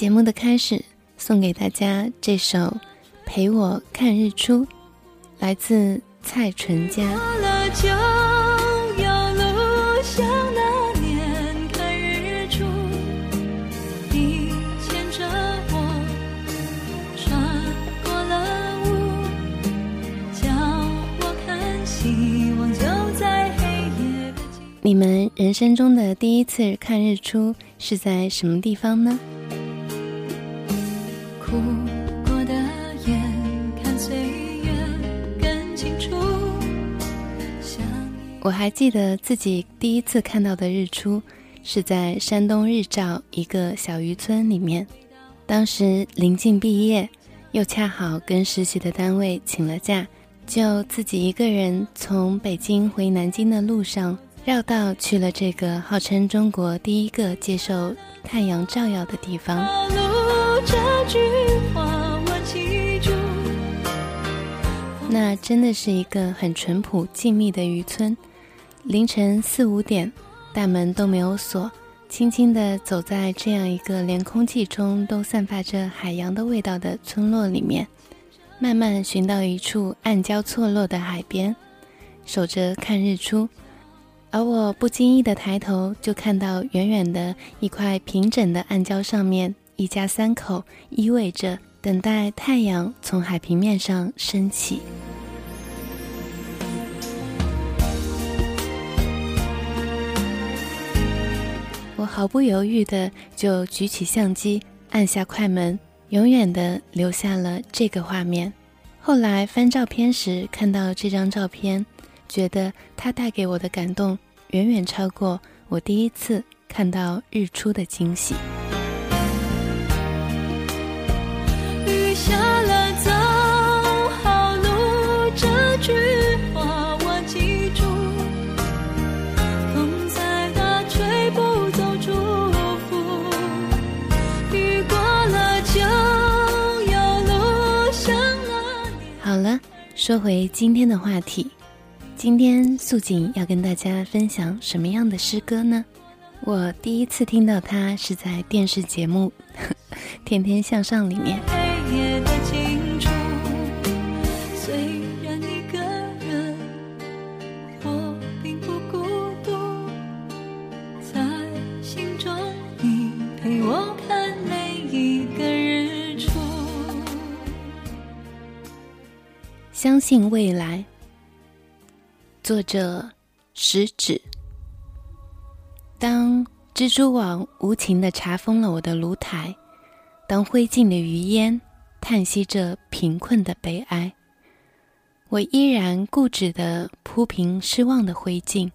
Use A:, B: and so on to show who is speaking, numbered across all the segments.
A: 节目的开始，送给大家这首《陪我看日出》，来自蔡淳佳。
B: 过了就有路，像那年看日出。你牵着我，穿过了雾，叫我看希望就在黑夜
A: 你们人生中的第一次看日出是在什么地方呢？
B: 哭过的眼，看岁月更清楚。
A: 我还记得自己第一次看到的日出，是在山东日照一个小渔村里面。当时临近毕业，又恰好跟实习的单位请了假，就自己一个人从北京回南京的路上，绕道去了这个号称中国第一个接受太阳照耀的地方。那真的是一个很淳朴静谧的渔村。凌晨四五点，大门都没有锁，轻轻地走在这样一个连空气中都散发着海洋的味道的村落里面，慢慢寻到一处暗礁错落的海边，守着看日出。而我不经意的抬头，就看到远远的一块平整的暗礁上面，一家三口依偎着，等待太阳从海平面上升起。我毫不犹豫的就举起相机，按下快门，永远的留下了这个画面。后来翻照片时看到这张照片，觉得它带给我的感动远远超过我第一次看到日出的惊喜。
B: 雨下了，走好路，这句话我记住。风再大，吹不走祝福。雨过了就有路，像那年。
A: 好了，说回今天的话题，今天素锦要跟大家分享什么样的诗歌呢？我第一次听到它是在电视节目《天天向上》里面。
B: 黑夜的尽处，虽然一个人，我并不孤独，在心中你陪我看每一个日出。
A: 相信未来。作者食指。当蜘蛛网无情地查封了我的炉台，当灰烬的余烟叹息着贫困的悲哀，我依然固执地铺平失望的灰烬，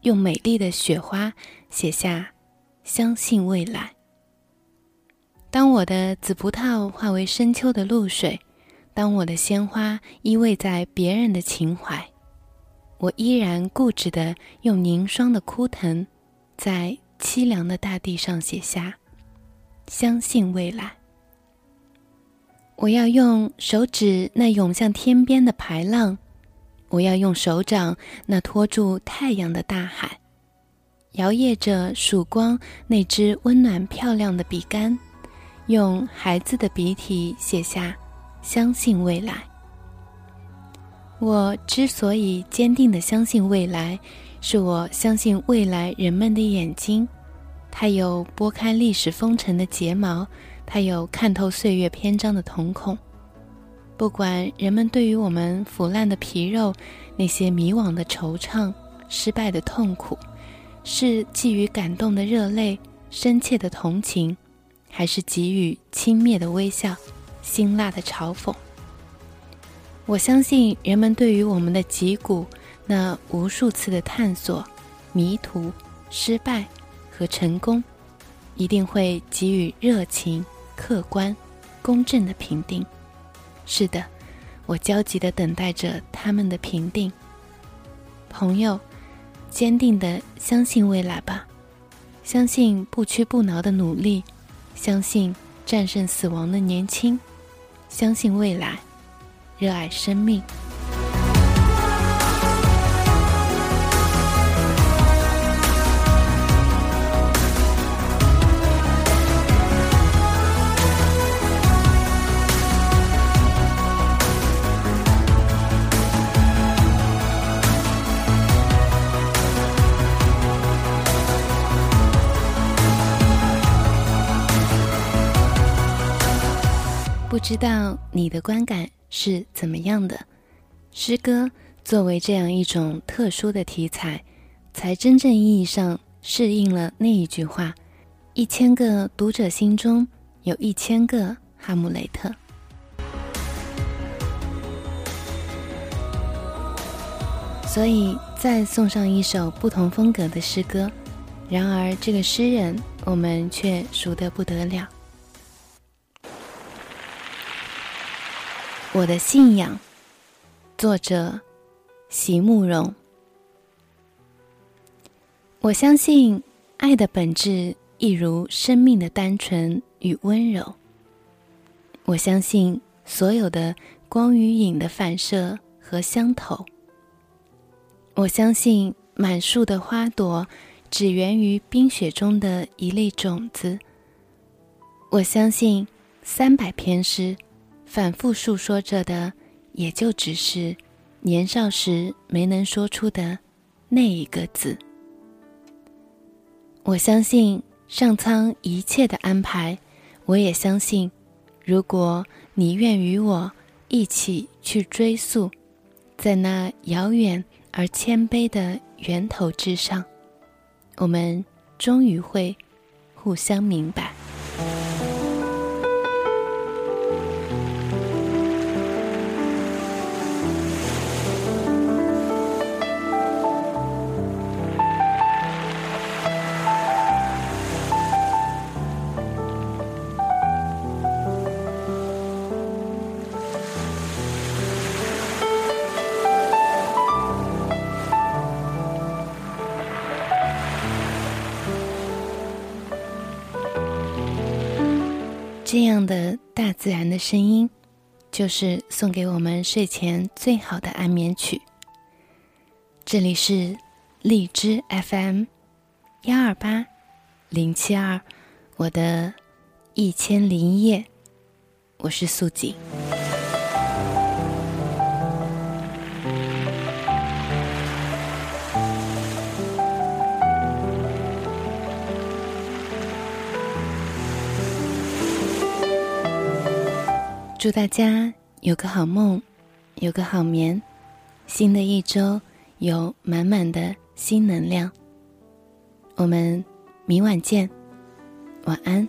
A: 用美丽的雪花写下“相信未来”。当我的紫葡萄化为深秋的露水，当我的鲜花依偎在别人的情怀，我依然固执地用凝霜的枯藤，在凄凉的大地上写下“相信未来”。我要用手指那涌向天边的排浪，我要用手掌那托住太阳的大海，摇曳着曙光那支温暖漂亮的笔杆，用孩子的笔体写下“相信未来”。我之所以坚定地相信未来，是我相信未来人们的眼睛，它有拨开历史风尘的睫毛，它有看透岁月篇章的瞳孔。不管人们对于我们腐烂的皮肉，那些迷惘的惆怅、失败的痛苦，是寄予感动的热泪、深切的同情，还是给予轻蔑的微笑、辛辣的嘲讽？我相信人们对于我们的脊骨那无数次的探索、迷途、失败和成功，一定会给予热情、客观、公正的评定。是的，我焦急地等待着他们的评定。朋友，坚定的相信未来吧，相信不屈不挠的努力，相信战胜死亡的年轻，相信未来，热爱生命。不知道你的观感是怎么样的？诗歌作为这样一种特殊的题材，才真正意义上适应了那一句话：“一千个读者心中有一千个哈姆雷特。”所以，再送上一首不同风格的诗歌，然而这个诗人我们却熟得不得了。我的信仰，作者席慕容。我相信爱的本质一如生命的单纯与温柔。我相信所有的光与影的反射和相投。我相信满树的花朵只源于冰雪中的一粒种子。我相信三百篇诗。反复诉说着的，也就只是年少时没能说出的那一个字。我相信上苍一切的安排，我也相信，如果你愿与我一起去追溯，在那遥远而谦卑的源头之上，我们终于会互相明白。这样的大自然的声音，就是送给我们睡前最好的安眠曲。这里是荔枝 FM 幺二八零七二，我的一千零一夜，我是素锦。祝大家有个好梦，有个好眠，新的一周有满满的新能量。我们明晚见，晚安。